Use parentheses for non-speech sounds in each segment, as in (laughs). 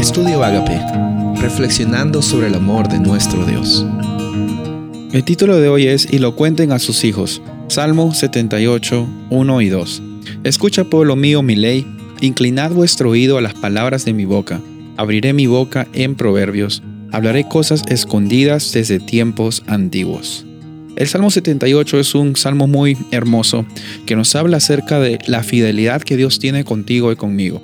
Estudio Agape, reflexionando sobre el amor de nuestro Dios. El título de hoy es Y lo cuenten a sus hijos. Salmo 78, 1 y 2. Escucha, pueblo mío, mi ley, inclinad vuestro oído a las palabras de mi boca. Abriré mi boca en proverbios, hablaré cosas escondidas desde tiempos antiguos. El Salmo 78 es un salmo muy hermoso que nos habla acerca de la fidelidad que Dios tiene contigo y conmigo.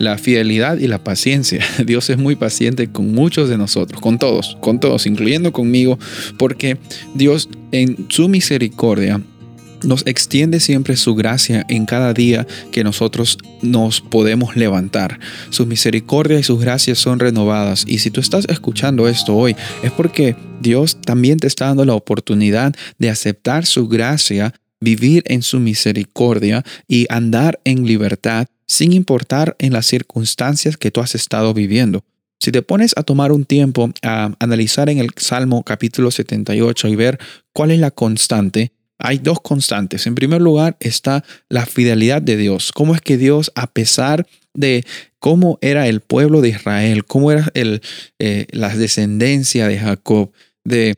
La fidelidad y la paciencia. (laughs) Dios es muy paciente con muchos de nosotros, con todos, con todos, incluyendo conmigo, porque Dios en su misericordia nos extiende siempre su gracia en cada día que nosotros nos podemos levantar. Su misericordia y sus gracias son renovadas. Y si tú estás escuchando esto hoy, es porque Dios también te está dando la oportunidad de aceptar su gracia, vivir en su misericordia y andar en libertad sin importar en las circunstancias que tú has estado viviendo. Si te pones a tomar un tiempo a analizar en el Salmo capítulo 78 y ver cuál es la constante, hay dos constantes. En primer lugar está la fidelidad de Dios. Cómo es que Dios, a pesar de cómo era el pueblo de Israel, cómo era el, eh, la descendencia de Jacob, de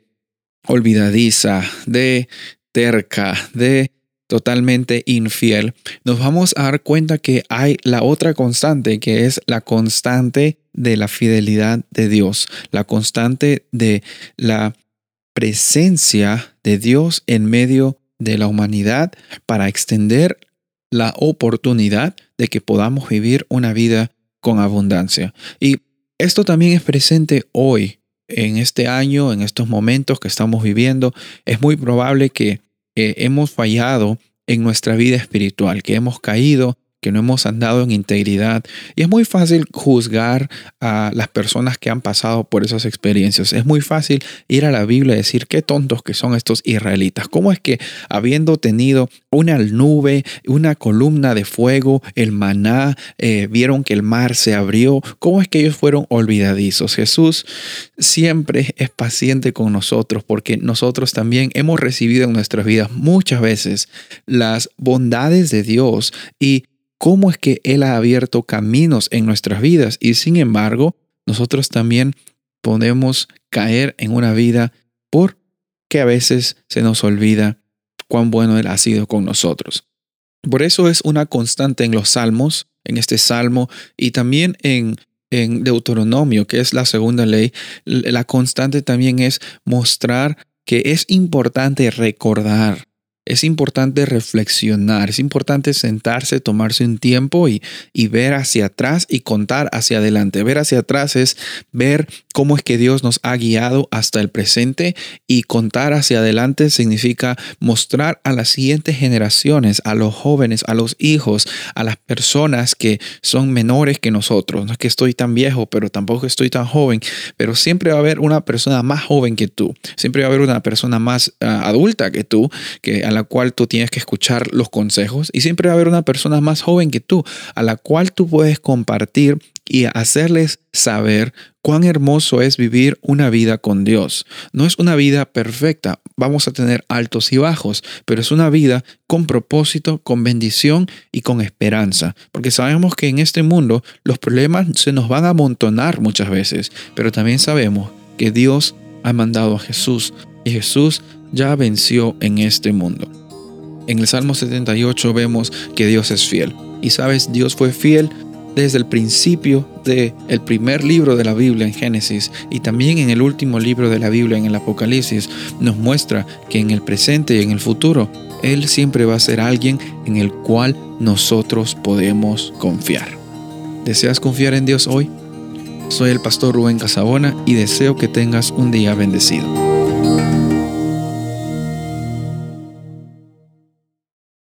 olvidadiza, de terca, de totalmente infiel, nos vamos a dar cuenta que hay la otra constante, que es la constante de la fidelidad de Dios, la constante de la presencia de Dios en medio de la humanidad para extender la oportunidad de que podamos vivir una vida con abundancia. Y esto también es presente hoy, en este año, en estos momentos que estamos viviendo. Es muy probable que eh, hemos fallado en nuestra vida espiritual, que hemos caído que no hemos andado en integridad. Y es muy fácil juzgar a las personas que han pasado por esas experiencias. Es muy fácil ir a la Biblia y decir qué tontos que son estos israelitas. ¿Cómo es que habiendo tenido una nube, una columna de fuego, el maná, eh, vieron que el mar se abrió? ¿Cómo es que ellos fueron olvidadizos? Jesús siempre es paciente con nosotros porque nosotros también hemos recibido en nuestras vidas muchas veces las bondades de Dios y cómo es que Él ha abierto caminos en nuestras vidas y sin embargo nosotros también podemos caer en una vida porque a veces se nos olvida cuán bueno Él ha sido con nosotros. Por eso es una constante en los salmos, en este salmo y también en, en Deuteronomio, que es la segunda ley, la constante también es mostrar que es importante recordar es importante reflexionar, es importante sentarse, tomarse un tiempo y, y, ver hacia atrás y contar hacia adelante. Ver hacia atrás es ver cómo es que Dios nos ha guiado hasta el presente y contar hacia adelante significa mostrar a las siguientes generaciones, a los jóvenes, a los hijos, a las personas que son menores que nosotros. No es que estoy tan viejo, pero tampoco estoy tan joven, pero siempre va a haber una persona más joven que tú, siempre va a haber una persona más ah, adulta que tú, que la cual tú tienes que escuchar los consejos y siempre va a haber una persona más joven que tú a la cual tú puedes compartir y hacerles saber cuán hermoso es vivir una vida con Dios. No es una vida perfecta, vamos a tener altos y bajos, pero es una vida con propósito, con bendición y con esperanza, porque sabemos que en este mundo los problemas se nos van a amontonar muchas veces, pero también sabemos que Dios ha mandado a Jesús y Jesús ya venció en este mundo. En el Salmo 78 vemos que Dios es fiel. Y sabes, Dios fue fiel desde el principio del el primer libro de la Biblia en Génesis y también en el último libro de la Biblia en el Apocalipsis, nos muestra que en el presente y en el futuro, Él siempre va a ser alguien en el cual nosotros podemos confiar. ¿Deseas confiar en Dios hoy? Soy el pastor Rubén Casabona y deseo que tengas un día bendecido.